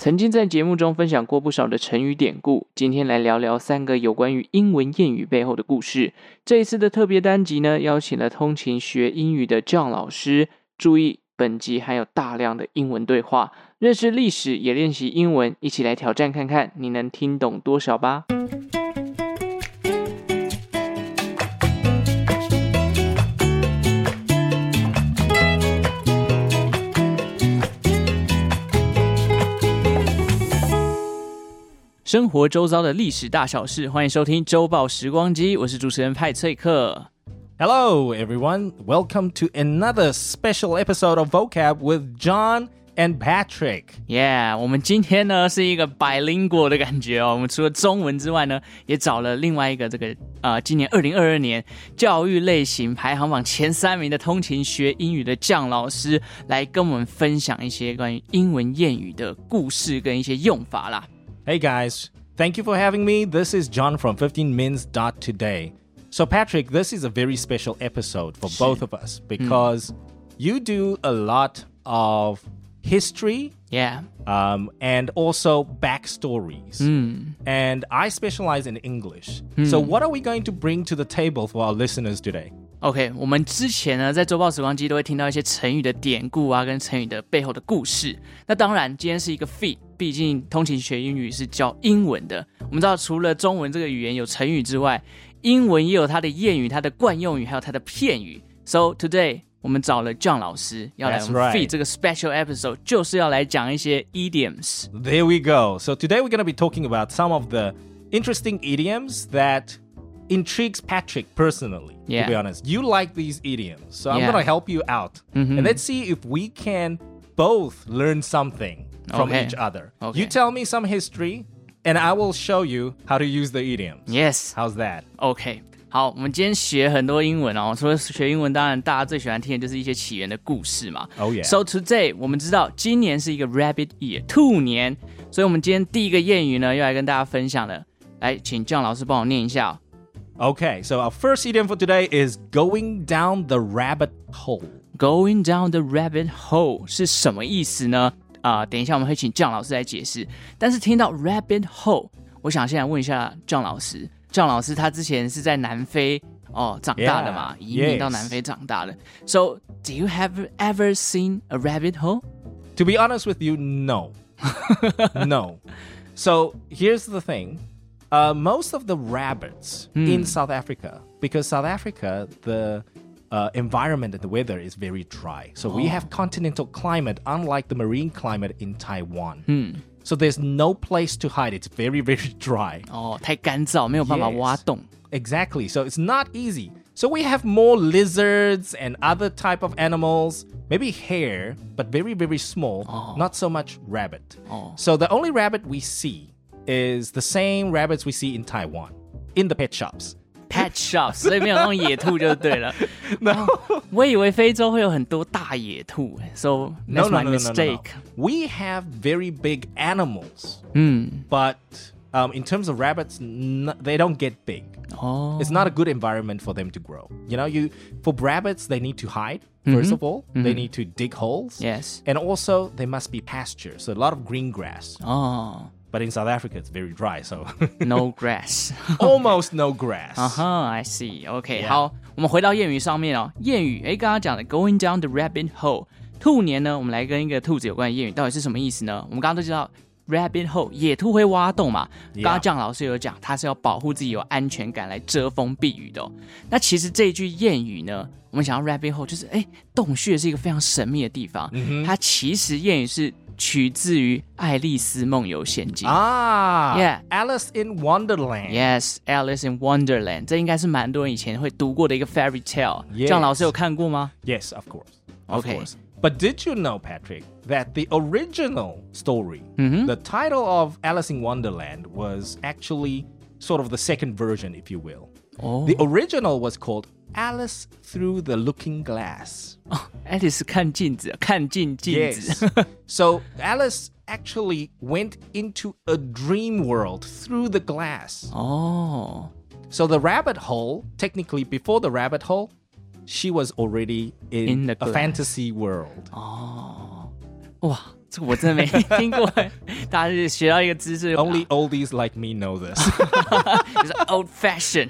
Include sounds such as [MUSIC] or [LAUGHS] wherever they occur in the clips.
曾经在节目中分享过不少的成语典故，今天来聊聊三个有关于英文谚语背后的故事。这一次的特别单集呢，邀请了通勤学英语的 John 老师。注意，本集含有大量的英文对话，认识历史也练习英文，一起来挑战看看，你能听懂多少吧。生活周遭的历史大小事，欢迎收听周报时光机，我是主持人派翠克。Hello, everyone. Welcome to another special episode of Vocab with John and Patrick. Yeah，我们今天呢是一个 bilingual 的感觉哦。我们除了中文之外呢，也找了另外一个这个呃，今年二零二二年教育类型排行榜前三名的通勤学英语的酱老师，来跟我们分享一些关于英文谚语的故事跟一些用法啦。Hey guys, thank you for having me. This is John from 15mins.today. So, Patrick, this is a very special episode for both of us hmm. because you do a lot of history Yeah. um, and also backstories. Hmm. And I specialize in English. Hmm. So, what are we going to bring to the table for our listeners today? OK，我们之前呢在周报时光机都会听到一些成语的典故啊，跟成语的背后的故事。那当然，今天是一个 feed，毕竟通勤学英语是教英文的。我们知道，除了中文这个语言有成语之外，英文也有它的谚语、它的惯用语，还有它的片语。So today 我们找了 John 老师要来我 That's 们 right. feed 这个 special episode，就是要来讲一些 idioms。 There we go. So today we're going to be talking about some of the interesting idioms that intrigues Patrick personally. Yeah. To be honest, you like these idioms, so I'm Yeah. Mm-hmm. going to help you out, and let's see if we can both learn something from Okay. each other. Okay. You tell me some history, and I will show you how to use the idioms. Yes。 How's that? OK，好，我们今天学很多英文哦。除了学英文，当然大家最喜欢听的就是一些起源的故事嘛。 Oh, yeah. So today 我们知道今年是一个 Rabbit Year 兔年，所以我们今天第一个谚语呢，要来跟大家分享的。来，请姜老师帮我念一下、哦。 Okay, so our first idiom for today is going down the rabbit hole. Going down the rabbit hole 是什么意思呢？啊、等一下我们会请姜老师来解释。但是听到 rabbit hole，我想先来问一下姜老师。姜老师他之前是在南非哦长大的嘛 Yeah, 移民到 yes. 南非长大的。So do you have ever seen a rabbit hole? To be honest with you, no. [LAUGHS] no. So here's the thing. Uh, most of the rabbits in South Africa, because South Africa, the uh, environment and the weather is very dry. So we have continental climate, unlike the marine climate in Taiwan. So there's no place to hide. It's very, [LAUGHS] very dry. 哦，太干燥，没有办法 Yes. 挖洞。 Exactly. So it's not easy. So we have more lizards and other type of animals, maybe hare, but very very small, not so much rabbit. So the only rabbit we see is the same rabbits we see in Taiwan in the pet shops. Pet shop，所以没有那种野兔就对了。哦我以为非洲会有很多大野兔，so [LAUGHS] No, that's no, my no, no, no, no, no. mistake。 We have very big animals, but um, in terms of rabbits, n- they don't get big. 哦 It's not a good environment for them to grow. You know, you for rabbits they need to hide 1st of all. They need to dig holes. Yes. And also they must be pasture, so a lot of green grass. 哦 But in South Africa it's very dry, so，no [LAUGHS] grass。[LAUGHS] almost no grass. 啊哈，I see。OK，Yeah 好，我们回到谚语上面哦。谚语，诶，刚刚讲的 going down the rabbit hole，兔年呢，我们来跟一个兔子有关的谚语，到底是什么意思呢？我们刚刚都知道 rabbit hole，野兔会挖洞嘛。刚刚酱老师有讲，它是要保护自己有安全感来遮风避雨的、哦。那其实这一句谚语呢，我们想要 rabbit hole 就是，诶，洞穴是一个非常神秘的地方。它其实谚语是取自于《爱丽丝梦游仙境》 Ah, Yeah. Alice in Wonderland. Yes, Alice in Wonderland，这应该是蛮多人以前会读过的一个 fairy tale。 Yes 这样老师有看过吗？ Yes, of course. Of Okay. course. But did you know, Patrick, that the original story, Mm-hmm. the title of Alice in Wonderland, was actually sort of the second version, if you will. Oh. The original was called Alice Through the Looking Glass. 爱丽丝看镜子，看进镜子。 Yes. [LAUGHS] so Alice actually went into a dream world through the glass. 哦 So the rabbit hole, technically before the rabbit hole, she was already in, In the a glass. fantasy world. 哦，哇， 这个我真的没听过，[LAUGHS] 大家是学到一个知识 Only oldies like me know this. [LAUGHS] 就是 old fashion。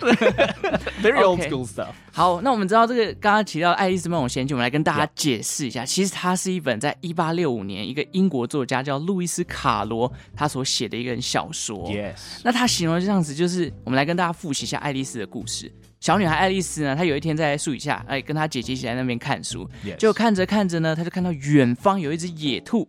[LAUGHS] Very old school stuff. 好，那我们知道这个刚刚提到《爱丽丝梦游仙境》，我们来跟大家解释一下。其实它是一本在一八六五年一个英国作家叫路易斯·卡罗他所写的一个小说。Yes. 那他形容的这样子，就是我们来跟大家复习一下爱丽丝的故事。小女孩爱丽丝呢，她有一天在树底下，哎，跟她姐姐一起在那边看书.就看着看着呢，她就看到远方有一只野兔，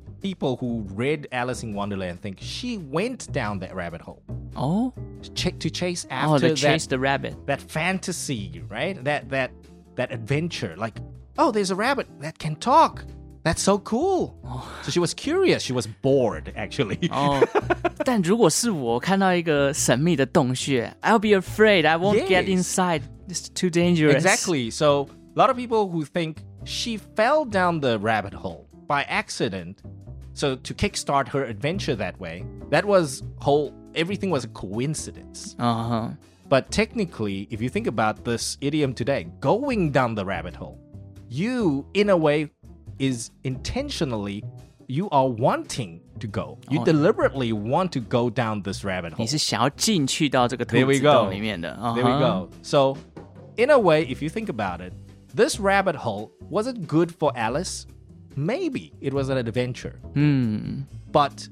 people who read Alice in Wonderland think she went down that rabbit hole Oh, to, ch- to chase oh, after they chased that, the rabbit. that fantasy, right? That that that adventure. Like, oh, there's a rabbit that can talk. That's so cool. So she was curious. She was bored, actually. [LAUGHS] 哦，但如果是我看到一个神秘的洞穴，I'll be afraid. I won't get Yes. inside. It's too dangerous. Exactly. So a lot of people who think she fell down the rabbit hole by accident. So to kickstart her adventure that way, that was whole everything was a coincidence. 嗯哼， But technically, if you think about this idiom today, going down the rabbit hole, you in a way is intentionally you are wanting to go. You Oh. deliberately want to go down this rabbit hole. 你是想要进去到这个兔 There we 子 go. 洞里面的。嗯 There we 哼 go. So, in a way, if you think about it, this rabbit hole was it good for Alice? Maybe it was an adventure. 嗯， But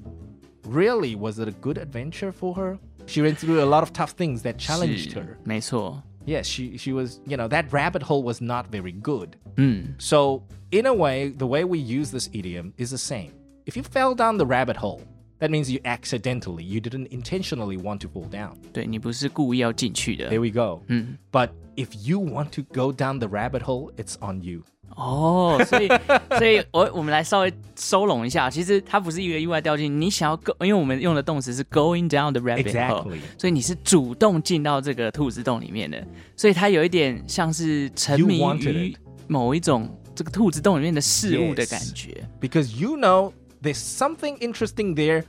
really, was it a good adventure for her? She went through a lot of tough things that challenged 是 her. 没错。 Yes, she, she was, you know, that rabbit hole was not very good. 嗯， So, in a way, the way we use this idiom is the same. If you fell down the rabbit hole, that means you accidentally, you didn't intentionally want to fall down. 对你不是故意要进去的 There。we go. Mm. But if you want to go down the rabbit hole, it's on you. 哦，所以，所以我我们来稍微收拢一下，其实它不是一个意外掉进，你想要 go，因为我们用的动词是 going down the rabbit hole，Exactly. 所以你是主动进到这个兔子洞里面的，所以它有一点像是沉迷于某一种这个兔子洞里面的事物的.感觉。Because you know there's something interesting there.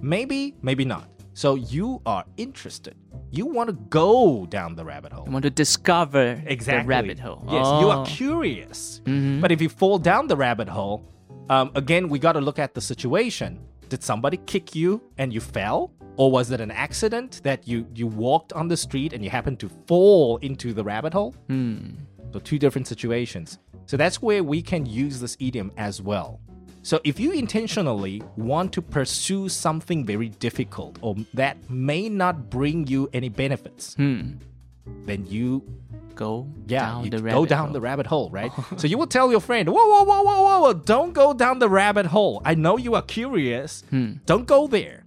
Maybe, maybe not. So you are interested. You want to go down the rabbit hole. You want to discover Exactly. the rabbit hole. Yes, you are Oh. curious. But if you fall down the rabbit hole, um, again, we got to look at the situation. Did somebody kick you and you fell? Or was it an accident that you, you walked on the street and you happened to fall into the rabbit hole? So, two different situations. So, that's where we can use this idiom as well. So, if you intentionally want to pursue something very difficult or that may not bring you any benefits, then you Go yeah, down you the go rabbit down hole. the rabbit hole, right? [LAUGHS] so you will tell your friend, whoa, whoa, whoa, whoa, whoa, whoa, don't go down the rabbit hole. I know you are curious. Don't go there.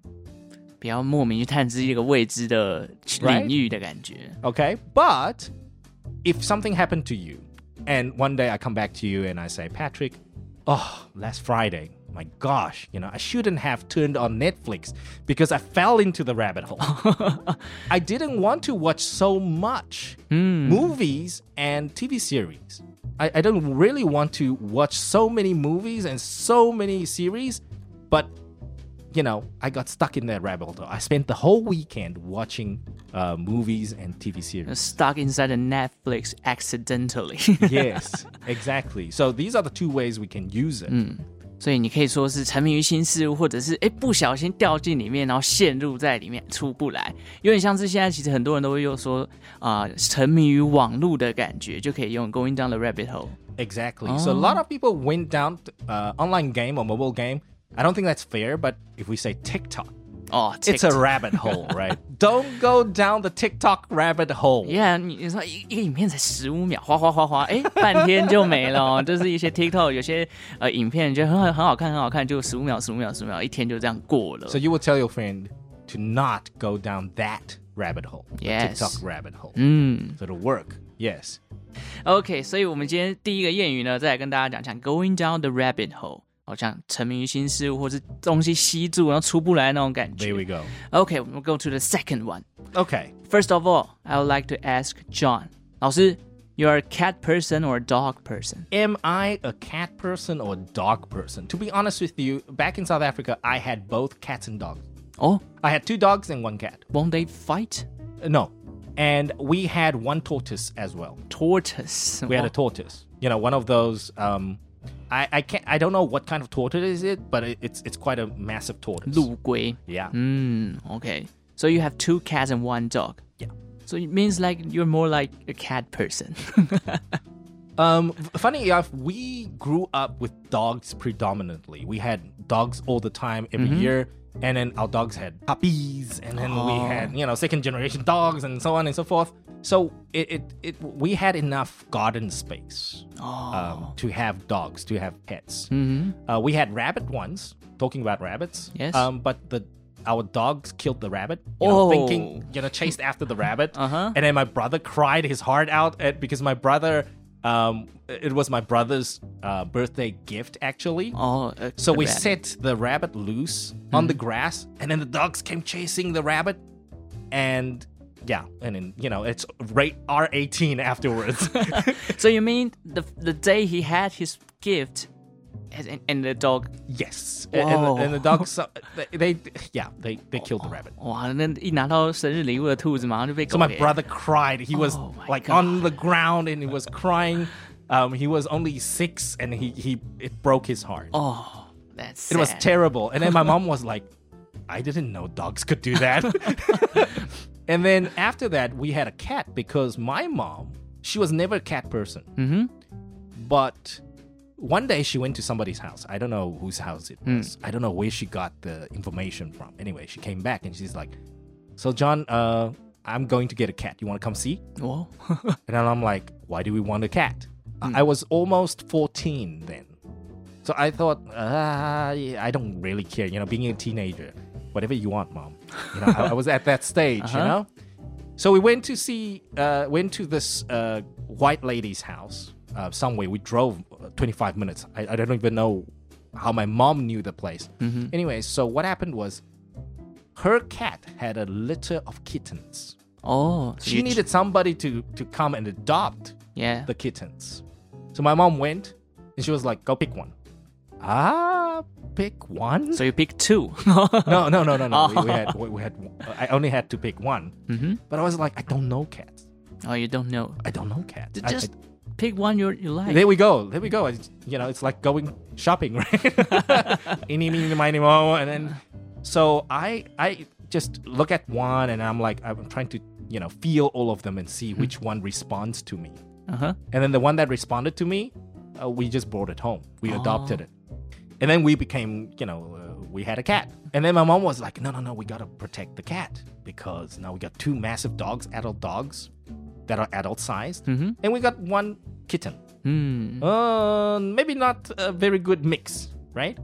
不要莫名去探知一个未知的 Right. 领域的感觉。 Okay. But if something happened to you, and one day I come back to you and I say, Patrick, oh, last Friday, oh my gosh, you know, I shouldn't have turned on Netflix because I fell into the rabbit hole. [LAUGHS] I didn't want to watch so much hmm. movies and TV series. I, I don't really want to watch so many movies and so many series, but you know, I got stuck in that rabbit hole. I spent the whole weekend watching uh, movies and TV series. Stuck inside the Netflix accidentally，yes, [LAUGHS] exactly. So these are the two ways we can use it. 所以你可以说是沉迷于新事物，或者是哎不小心掉进里面，然后陷入在里面出不来，有点像是现在其实很多人都会用说啊、沉迷于网络的感觉，就可以用 going down the rabbit hole。 Exactly. So a lot of people went down uh, online game or mobile game. I don't think that's fair, but if we say TikTok, 哦 it's a TikTok rabbit hole, [LAUGHS] right? Don't go down the TikTok rabbit hole. Yeah，你你说一一个影片才十五秒，哗哗哗哗，哎，半天就没了、哦。就是一些 [LAUGHS] TikTok 有些呃影片，觉得很很很好看，很好看，就十五秒、十五秒、十五秒，一天就这样过了。 So you will tell your friend to not go down that rabbit hole, the Yes. TikTok rabbit hole. 嗯 So it'll work. Yes. ，OK，所以我们今天第一个谚语呢，再来跟大家讲讲 going down the rabbit hole。 好像沉迷于新事物，或是东西吸住然后出不来那种感 There 觉。 we go. Okay, we'll go to the second one. Okay. First of all, I would like to ask John. 老师，you're a cat person or a dog person? Am I a cat person or a dog person? To be honest with you, back in South Africa, I had both cats and dogs. Oh, I had two dogs and one cat. won't they fight? Uh, No. And we had one tortoise as well. Tortoise. We had a tortoise. You know, one of those. Um, I I can't. I don't know what kind of tortoise is it, but it, it's it's quite a massive tortoise. 陆龟。Yeah. Mm, okay. So you have two cats and one dog. Yeah. So it means like you're more like a cat person. [LAUGHS] Um, funny enough, we grew up with dogs predominantly. We had dogs all the time, every year, and then our dogs had puppies, and then we had you know second generation dogs, and so on and so forth. So it it, it we had enough garden space um, to have dogs, to have pets. Uh, we had rabbit once. Talking about rabbits, Yes. Um, but the our dogs killed the rabbit. You know, Oh. thinking you know chased after the rabbit, Uh-huh. and then my brother cried his heart out at, because my brother, um, it was my brother's uh, birthday gift actually. oh, So we rabbit. set the rabbit loose on the grass, and then the dogs came chasing the rabbit, and yeah, and then you know it's rate R eighteen afterwards. [LAUGHS] So you mean the the day he had his gift, and, and the dog yes, and, and the, and the Whoa. dogs, uh, they, they yeah they they killed the rabbit. 哇，那一拿到生日礼物的兔子马上就被 So 狗 my 给 brother cried. He was Oh my like God. on the ground and he was crying. Um, he was only six and he he it broke his heart. Oh, that's It was sad. terrible. And then my mom was like, [LAUGHS] I didn't know dogs could do that. [LAUGHS] and then after that, we had a cat because my mom, she was never a cat person. Mm-hmm. But one day she went to somebody's house. I don't know whose house it Hmm. was. I don't know where she got the information from. Anyway, she came back and she's like, So, John, uh, I'm going to get a cat. You want to come see? Oh, [LAUGHS] And then I'm like, why do we want a cat? Hmm. I was almost 14 then. So I thought, uh, I don't really care. You know, being a teenager, whatever you want, mom. You know, I, I was at that [LAUGHS] stage, you Uh-huh. know? So we went to see, uh, went to this uh, white lady's house uh, somewhere. We drove uh, 25 minutes. I, I don't even know how my mom knew the place. Mm-hmm. Anyway, so what happened was her cat had a litter of kittens. oh, so She needed somebody to, to come and adopt yeah. the kittens. So my mom went and she was like, go pick one. Ah, pick one? So you pick two. [LAUGHS] no, no, no, no, no. We, we had, [LAUGHS] we, we had, I only had to pick one. mm-hmm. But I was like, I don't know cats. Oh, you don't know. I don't know cats. I- Just I- pick one you you like. there we go. There we go. It's, you know, it's like going shopping, [LAUGHS] right? Any, meeny, miny, mo. And then, so I, I just look at one and I'm like, I'm trying to, you know, feel all of them and see which one responds to me. Uh huh. And then the one that responded to me, uh, we just brought it home. We adopted it. And then we became, you know, uh, we had a cat. And then my mom was like, no, no, no, we got to protect the cat because now we got two massive dogs, adult dogs that are adult sized. Mm-hmm. And we got one kitten. Hmm. Uh, maybe not a very good mix, right?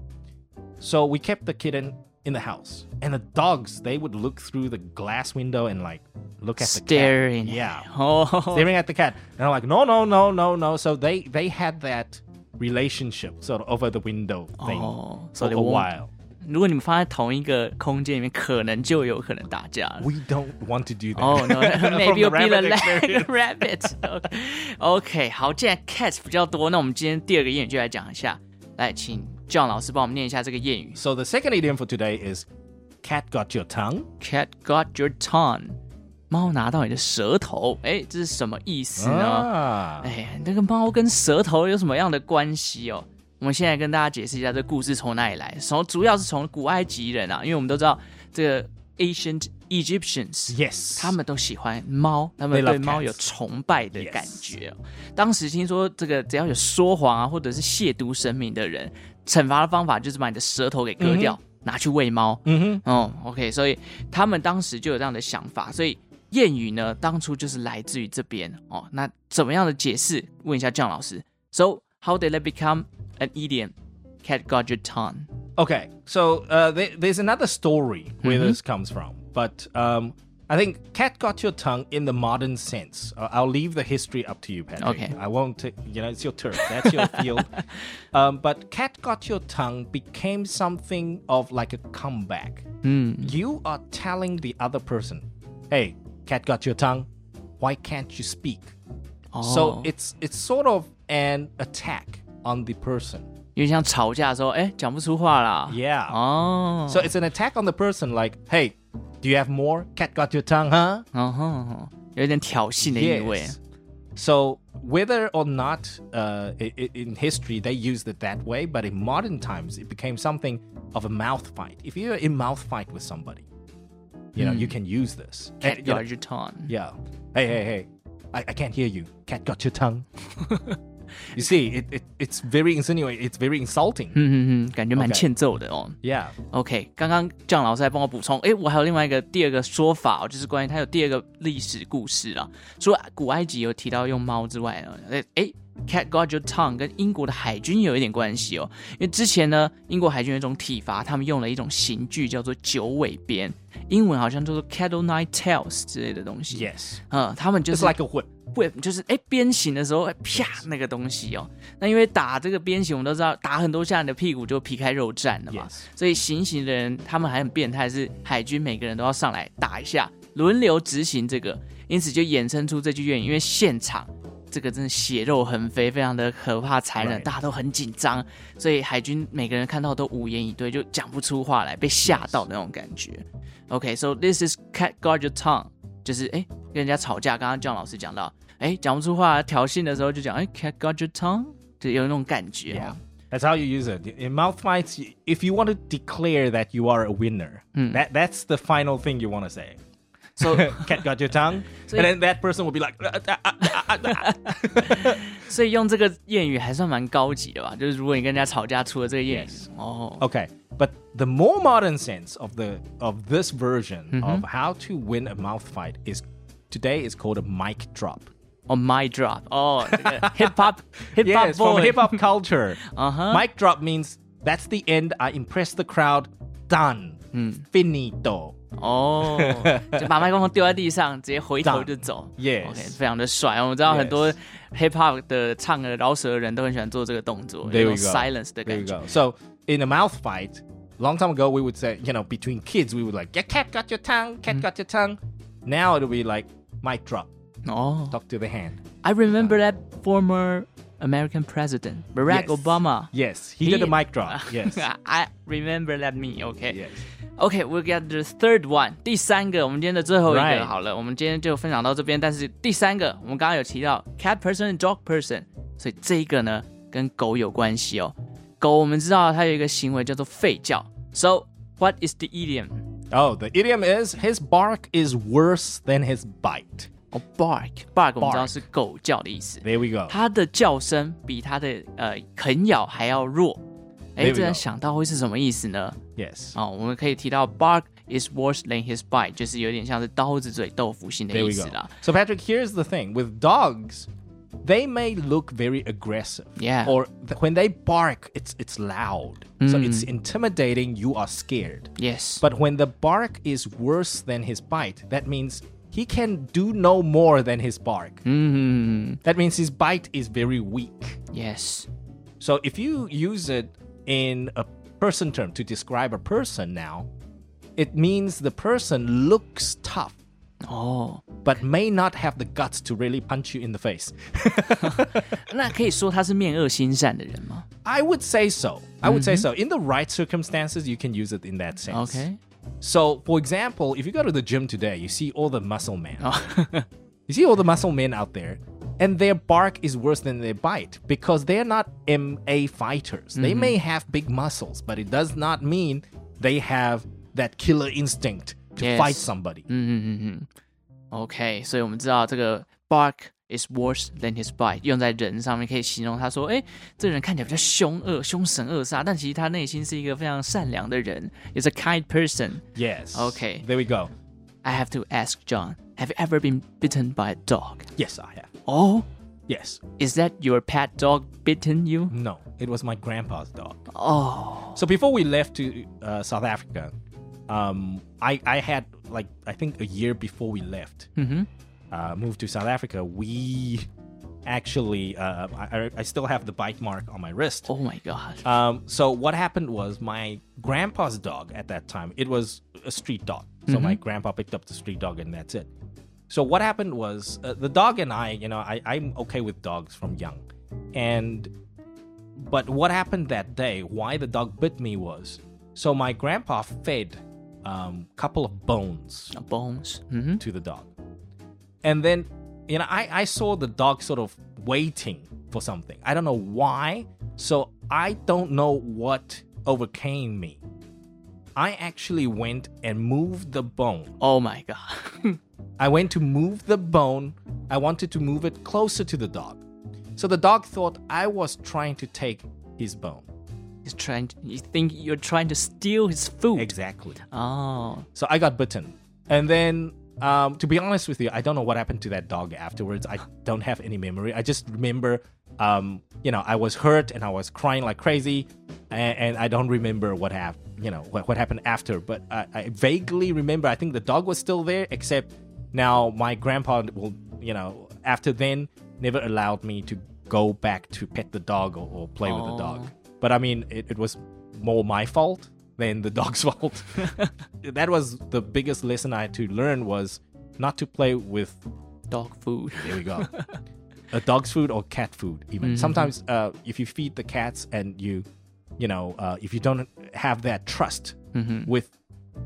So we kept the kitten in the house. And the dogs, they would look through the glass window and like look at the cat. Staring. Yeah Oh. staring at the cat. And I'm like, no, no, no, no, no. So they they had that relationship sort of over the window thing Oh, for so they a while. 如果你们放在同一个空间里面，可能就有可能打架了。We don't want to do that. Oh no, maybe you'll be the like experience. rabbit. Okay. OK，好，既然 cats 比较多，那我们今天第二个谚语就来讲一下。来，请 John 老师帮我们念一下这个谚语 So the second idiom for today is cat got your tongue.：Cat got your tongue，猫拿到你的舌头。哎，这是什么意思呢？Ah. 哎，那个猫跟舌头有什么样的关系哦？我们现在跟大家解释一下这个故事从哪里来。从主要是从古埃及人啊，因为我们都知道这个 ancient Egyptians，Yes. 他们都喜欢猫，他们对猫.有崇拜的 Yes. 感觉哦。当时听说这个只要有说谎啊，或者是亵渎神明的人，惩罚的方法就是把你的舌头给割掉，拿去喂猫。Mhm. 哦，OK，所以他们当时就有这样的想法，所以谚语呢，当初就是来自于这边哦。那怎么样的解释？问一下姜老师。So how did they become an idiom? Cat got your tongue. Okay, so uh, there, there's another story where Mhm. this comes from, but um, I think cat got your tongue in the modern sense. Uh, I'll leave the history up to you, Patrick. Okay. I won't. You know, it's your turf. That's your [LAUGHS] field. Um, but cat got your tongue became something of like a comeback. You are telling the other person, "Hey, cat got your tongue. Why can't you speak?" So Oh. it's it's sort of an attack on the person. 有点像吵架的时候，哎，讲不出话啦。 Yeah. 哦， So it's an attack on the person. Like, hey, do you have more? Cat got your tongue, huh? 嗯哼哼，有点挑衅的意味。 Yes. So whether or not uh, i- i- in history they used it that way, but in modern times it became something of a mouth fight. If you're in mouth fight with somebody, you know you can use this. Cat And, you know, got your tongue。 yeah. Hey, hey, hey! I, I can't hear you. Cat got your tongue. [LAUGHS] you see, it, it it's very insinuating. It's very insulting. 嗯嗯嗯，感觉蛮欠揍的哦。Yeah. OK，刚刚酱老师还帮我补充，哎，我还有另外一个第二个说法哦，就是关于它有第二个历史故事啦。除了古埃及有提到用猫之外呢，诶诶 Cat got your tongue 跟英国的海军有一点关系哦，因为之前呢，英国海军有一种体罚，他们用了一种刑具叫做九尾鞭，英文好像叫做 cattle nine tails 之类的东西。Yes. 嗯，他们就是 like a whip. whip，就是哎鞭刑的时候，哎啪那个东西哦。那因为打这个鞭刑，我们都知道打很多下，你的屁股就皮开肉绽了嘛。所以行刑的人他们还很变态，是海军每个人都要上来打一下，轮流执行这个，因此就衍生出这句谚语。因为现场这个真的血肉横飞，非常的可怕残忍大家都很紧张，所以海军每个人看到都无言以对，就讲不出话来，被吓到的那种感觉。OK，so、this is cat guard your tongue，就是哎跟人家吵架，刚刚姜老师讲到，哎讲不出话，挑衅的时候就讲哎 cat guard your tongue，就有那种感觉。Yeah. That's how you use it. In mouth fights, if you want to declare that you are a winner, that that's the final thing you want to say. So [LAUGHS] Cat got your tongue, So- and then that person will be like, "Uh, uh, uh, uh, uh." [LAUGHS] 所以用这个谚语还算蛮高级的吧？就是如果你跟人家吵架，出了这个谚语 Yes. 哦， okay. But the more modern sense of the of this version of how to win a mouth fight is today is called a mic drop. 哦，my drop，哦，[LAUGHS] 这个 hip hop hip hop Yes, from boy， hip hop culture. Uh-huh. Mic drop means that's the end. I impressed the crowd. Done. Finito. 哦，就把麦克风丢在地上，直接回头就走。 Yes. OK，[LAUGHS] [LAUGHS] 非常的帅。我们知道 Yes. 很多 hip hop 的唱的饶舌的人都很喜欢做这个动作， There 有 we 一种 go. silence 的 There 感 you 觉。 go. So in a mouth fight, long time ago we would say, you know, between kids we would like, yeah, cat got your tongue, cat got your tongue. Now it'll be like mic drop, 哦 talk to the hand. I remember that former American president Barack Yes. Obama. Yes, he, did a He- mic drop. Yes. [LAUGHS] I remember that me. OK. yes. OK, we get the third one，第三个，我们今天的最后一个 Right. 好了，我们今天就分享到这边。但是第三个，我们刚刚有提到 cat person、dog person，所以这一个呢跟狗有关系哦。狗我们知道它有一个行为叫做吠叫。So what is the idiom? Oh, the idiom is his bark is worse than his bite. 哦、bark bark 我们知道 Bark 是狗叫的意思， There we go. 它的叫声比它的呃啃咬还要弱。哎， There we 这样 go 想到会是什么意思呢？ Yes. 哦，我们可以提到 bark is worse than his bite，就是有点像是刀子嘴豆腐心的 There 意 we 思 go. 啦。 So Patrick, here's the thing with dogs, they may look very aggressive. Yeah. Or th- when they bark, it's it's loud. So it's intimidating. You are scared. Yes， But when the bark is worse than his bite, that means he can do no more than his bark. 嗯 That means his bite is very weak. ，yes， So if you use it in a person term to describe a person now, it means the person looks tough 哦， but may not have the guts to really punch you in the face. [LAUGHS] 那可以说他是面恶心善的人吗 I would say so. I would say so. In the right circumstances, you can use it in that sense. ？OK， So, for example, if you go to the gym today, you see all the muscle men. [LAUGHS] you see all the muscle men out there, and their bark is worse than their bite because they're not MA fighters. They may have big muscles, but it does not mean they have that killer instinct to Yes. fight somebody. 嗯嗯嗯嗯，OK，所以我们知道这个 bark is worse than his bite 用在人上面，可以形容他说，哎，这人看起来比较凶恶、凶神恶煞，但其实他内心是一个非常善良的人，is a kind person。 Yes. Okay. There we go. I have to ask John, have you ever been bitten by a dog? Yes, I have. Oh, Yes. is that your pet dog bitten you? No, it was my grandpa's dog. Oh, So before we left to uh, South Africa, um, I I had like I think a year before we left, uh, moved to South Africa. We actually uh, I, I- still have the bite mark on my wrist. Oh my god. Um, so what happened was my grandpa's dog at that time. It was a street dog. So my grandpa picked up the street dog, and that's it. So what happened was uh, the dog and I, you know, I, I'm okay with dogs from young, and but what happened that day? Why the dog bit me was so my grandpa fed um, couple of bones Bones. Mm-hmm. to the dog. And then, you know, I, I saw the dog sort of waiting for something. I don't know why. So I don't know what overcame me. I actually went and moved the bone. Oh my god. [LAUGHS] I went to move the bone. I wanted to move it closer to the dog. So the dog thought I was trying to take his bone. He's trying. To, you think you're trying to steal his food? Exactly. Oh. So I got bitten. And then, um, to be honest with you, I don't know what happened to that dog afterwards. I don't have any memory. I just remember, um, you know, I was hurt and I was crying like crazy, and, and I don't remember what happened. You know what, what happened after, but I, I vaguely remember. I think the dog was still there, except now my grandpa will, you know, after then never allowed me to go back to pet the dog or, or play with the dog. But I mean, it, it was more my fault than the dog's fault. [LAUGHS] that was the biggest lesson I had to learn was not to play with Dog food. [LAUGHS] there we go. a dog's food or cat food even. Sometimes uh, if you feed the cats and you you know, uh, if you don't have that trust with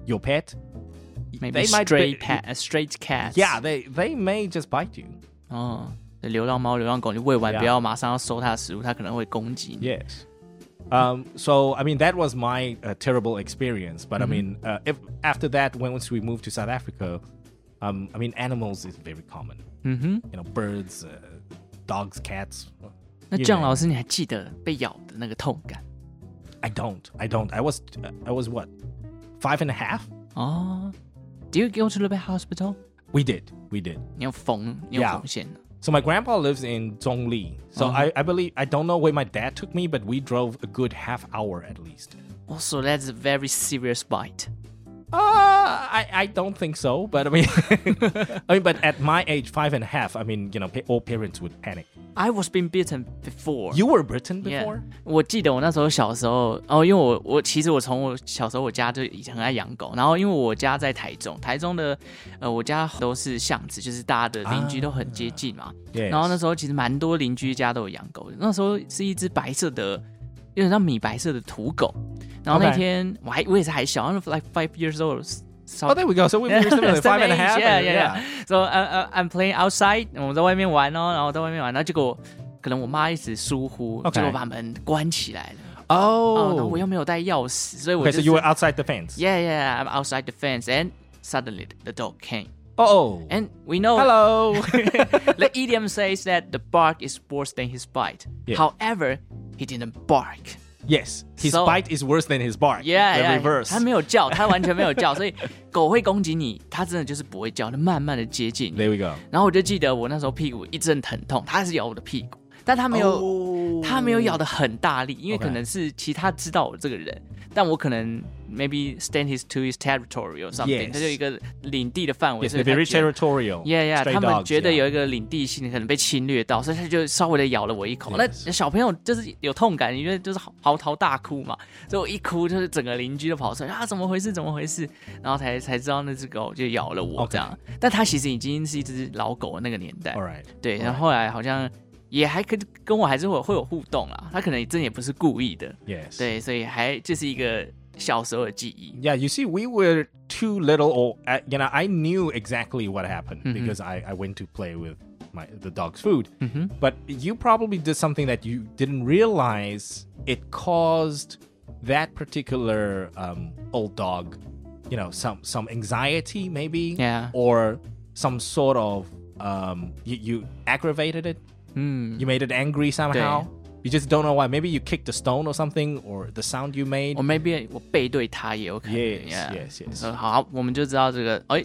your pet, Maybe they might stray be- pet, a straight cat. yeah, they they may just bite you. 哦，流浪猫、流浪狗，你喂完 Yeah. 不要马上要收它的食物，它可能会攻击你。 Yes. Um, so I mean that was my uh, terrible experience. But I mean, uh, if after that, when once we moved to South Africa, um, I mean animals is very common. 嗯哼， You know, birds, uh, dogs, cats. 那 You 酱 know. 老师，你还记得被咬的那个痛感 I don't. I don't. I was. Uh, I was what? Five and a half. 哦？Do you go to the hospital？ We did. We did. 你有缝，你有 Yeah. 缝线的 So my grandpa lives in Zhongli. So Uh-huh. I, I believe I don't know where my dad took me, but we drove a good half hour at least. Also, that's a very serious bite. Uh, I, I don't think so, but I mean, [LAUGHS] I mean, but at my age, five and a half, I mean, you know, pa- all parents would panic. I was being bitten before. You were bitten Yeah. before? 我记得我那时候小时候，哦，因为我我其实我从我小时候我家就以前很爱养狗，然后因为我家在台中，台中的呃我家都是巷子，就是大家的邻居都很接近嘛。 Yes. 然后那时候其实蛮多邻居家都有养狗的，那时候是一只白色的， 有点像米白色的土狗。然后那 OK 天我还我也是还小，然后 like five years old。 Oh, there we go. So we were similar, [LAUGHS] five and a half. Yeah, and- yeah, yeah. So, uh, uh, I'm playing outside. 我们在外面玩哦，然后在外面玩，然后结果可能我妈一直疏忽 OK 结果把门关起来了。哦，然后 Oh. 我又没有带钥匙，所以我 Okay, 就 so 是 you were outside the fence. Yeah, yeah, I'm outside the fence, and suddenly the dog came. Oh. And we know Hello. the idiom says that the bark is worse than his bite. Yeah. However, he didn't bark. yes, his So- bite is worse than his bark. Yeah, the yeah. reverse. 他没有叫，他完全没有叫，所以狗会攻击你，它真的就是不会叫，它慢慢的接近你。 There we go. 然后我就记得我那时候屁股一阵疼痛，它是咬我的屁股，但它没有， Oh. 它没有咬的很大力，因为 OK 可能是其他知道我这个人， 但我可能 maybe stand his to his territory or something，Yes 它就一个领地的范围所 very 觉得 territorial. Yeah, yeah，他们觉得有一个领地性可能被侵略到，所以他就稍微的咬了我一口。那小朋友就是有痛感，你觉得就是嚎嚎啕大哭嘛？所以我一哭，就是整个邻居都跑出来啊，怎么回事？怎么回事？然后才才知道那只狗就咬了我这样。但它其实已经是一只老狗的那个年代.对。然后后来好像也还可以跟我还是会有会有互动啦。它可能真的也不是故意的， Yes. 对，所以还这是一个小时候的记忆。 Yeah, you see, we were too little, or uh, you know, I knew exactly what happened Mm-hmm. because I, I went to play with my the dog's food. Mm-hmm. But you probably did something that you didn't realize it caused that particular um, old dog, you know, some some anxiety maybe, Yeah. or some sort of um, you, you aggravated it. 嗯 You made it angry somehow. You just don't know why. Maybe you kicked a stone or something, or the sound you made. 我 maybe 我背对它也有可能。 Yes, yeah. yes, yes. 呃，好，我们就知道这个，哎，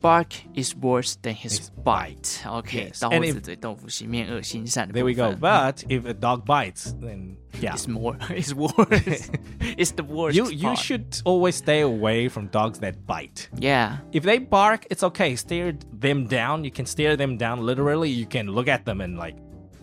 Bark is worse than his bite. OK， Yes. 刀 And 子 if- 嘴豆腐心，面恶心善的 There 部 we go. 分 But if a dog bites, then yeah. It's more. [LAUGHS] It's worse. [LAUGHS] it's the worst. You you part. should always stay away from dogs that bite. Yeah. If they bark, it's okay. Stare them down. You can stare them down literally. You can look at them and like,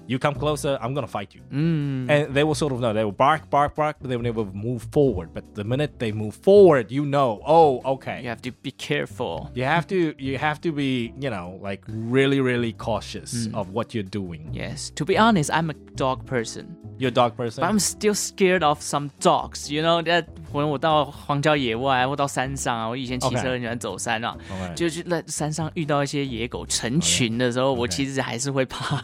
you come closer, I'm gonna fight you. Mm. And they will sort of know. They will bark, bark, bark, but they will never move forward. But the minute they move forward, you know. Oh, okay. You have to be careful. You have to you have to be you know like really really cautious Mm. of what you're doing. Yes. To be honest, I'm a dog person. You're a dog person. But I'm still scared of some dogs. You know that when 我到荒郊野外或到山上啊，我以前骑 Okay. 车很喜欢走山啊 Okay. 就去在山上遇到一些野狗成群的时候，我其实还是会怕，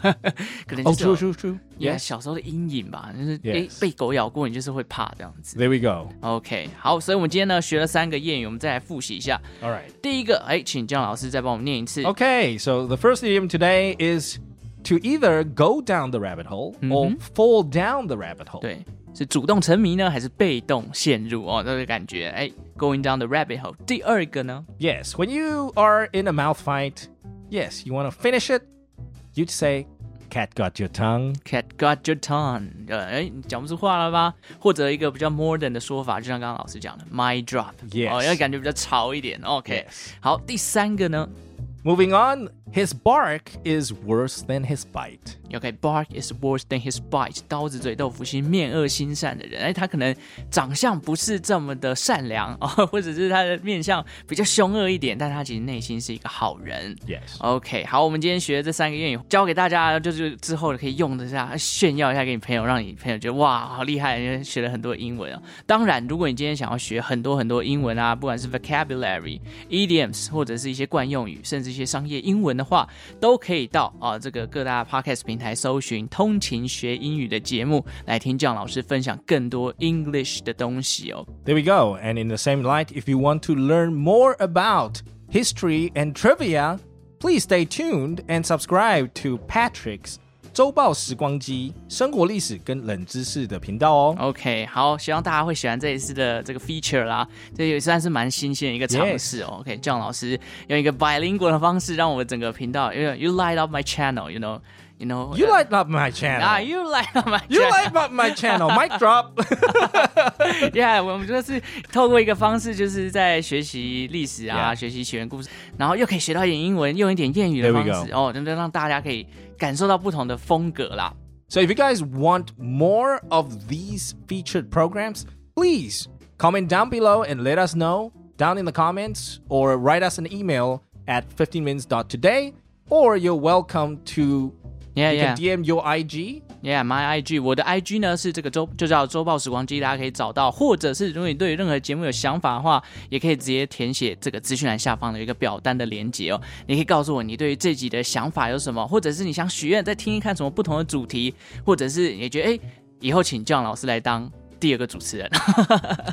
可能就 oh, [LAUGHS] 是有 true, true, true. 也 Yes. 小时候的阴影吧，就是诶 Yes. 被狗咬过，你就是会怕这样子。 There we go. OK，好，所以我们今天呢学了三个谚语，我们再来复习一下。 All right. 第一个，哎，请姜老师再帮我们念一次。 Okay, so the first idiom today is to either go down the rabbit hole or Mm-hmm. fall down the rabbit hole. 对，是主动沉迷呢，还是被动陷入哦？这个感觉，哎，going down the rabbit hole。第二个呢， Yes, when you are in a mouth fight, yes, you want to finish it, you'd say, Cat got your tongue. Cat got your tongue. tongue，呃，哎，讲不出话了吧？或者一个比较 modern 的说法，就像刚刚老师讲的，mic drop，哦，要感觉比较潮一点。OK，好，第三个呢？Moving on, his bark is worse than his bite. OK，bark、is worse than his bite，刀子嘴豆腐心，面恶心善的人，哎，他可能长相不是这么的善良 [LAUGHS] 哦，或者是他的面相比较凶恶一点，但他其实内心是一个好人。Yes. OK，好，我们今天学的这三个谚语教给大家，就是之后可以用得下，炫耀一下给你朋友，让你朋友觉得哇，好厉害，因为学了很多英文啊。当然，如果你今天想要学很多很多英文啊，不管是 vocabulary、idioms 或者是一些惯用语，甚至一些商业英文的话，都可以到啊这个各大 podcast 平台搜寻“通勤学英语”的节目，来听姜老师分享更多 English 的东西哦。 There we go. And in the same light, if you want to learn more about history and trivia, please stay tuned and subscribe to Patrick's 周报时光机生活历史跟冷知识的频道哦。OK，好，希望大家会喜欢这一次的这个 feature 啦，这也算是蛮新鲜的一个尝试哦。OK，姜老师用一个 bilingual 的方式，让我们整个频道，因为 you light up my channel，you know，you know， You light up my channel. 啊，you light up my You channel。 light up my channel. Mic [LAUGHS] drop. [LAUGHS] Yeah，我们就是透过一个方式，就是在学习历史啊 Yeah. 学习起源故事，然后又可以学到一点英文，用一点谚语的 There we 方式哦，真的让大家可以感受到不同的风格啦。 So if you guys want more of these featured programs, please comment down below and let us know down in the comments or write us an email at 15minutes.today or you're welcome to Yeah, you yeah. can DM your IG. Yeah, my IG，我的 IG 呢是这个周就叫周报时光机，大家可以找到，或者是如果你对任何节目有想法的话，也可以直接填写这个资讯栏下方的一个表单的连接哦。你可以告诉我你对于这集的想法有什么，或者是你想许愿再听一看什么不同的主题，或者是你觉得哎以后请姜老师来当第二个主持人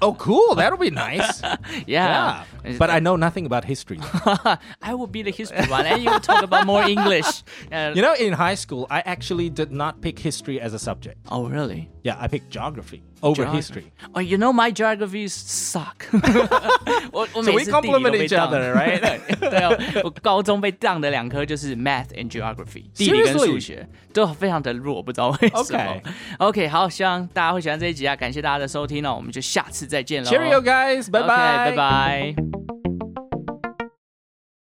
Oh, [LAUGHS] cool. That'll be nice. [LAUGHS] ，Yeah， yeah. But I know nothing about history. [LAUGHS] I will be the history one and you will talk about more English. Uh, you know, in high school, I actually did not pick history as a subject. oh really? Yeah, I picked geography over Geography. history. Oh, you know my geography suck [LAUGHS] 我我 So 每 we 次地理都 complement 被 each 当 other, right? [LAUGHS] 对啊，我高中被当的两科就是 math and geography，地理跟 Seriously？数学都非常的弱，不知道为什么。 Okay OK，好，希望大家会喜欢这一集啊，感谢大家的收听哦，我们就下次再见喽。 Cheerio, guys. Bye OK， bye. 拜拜。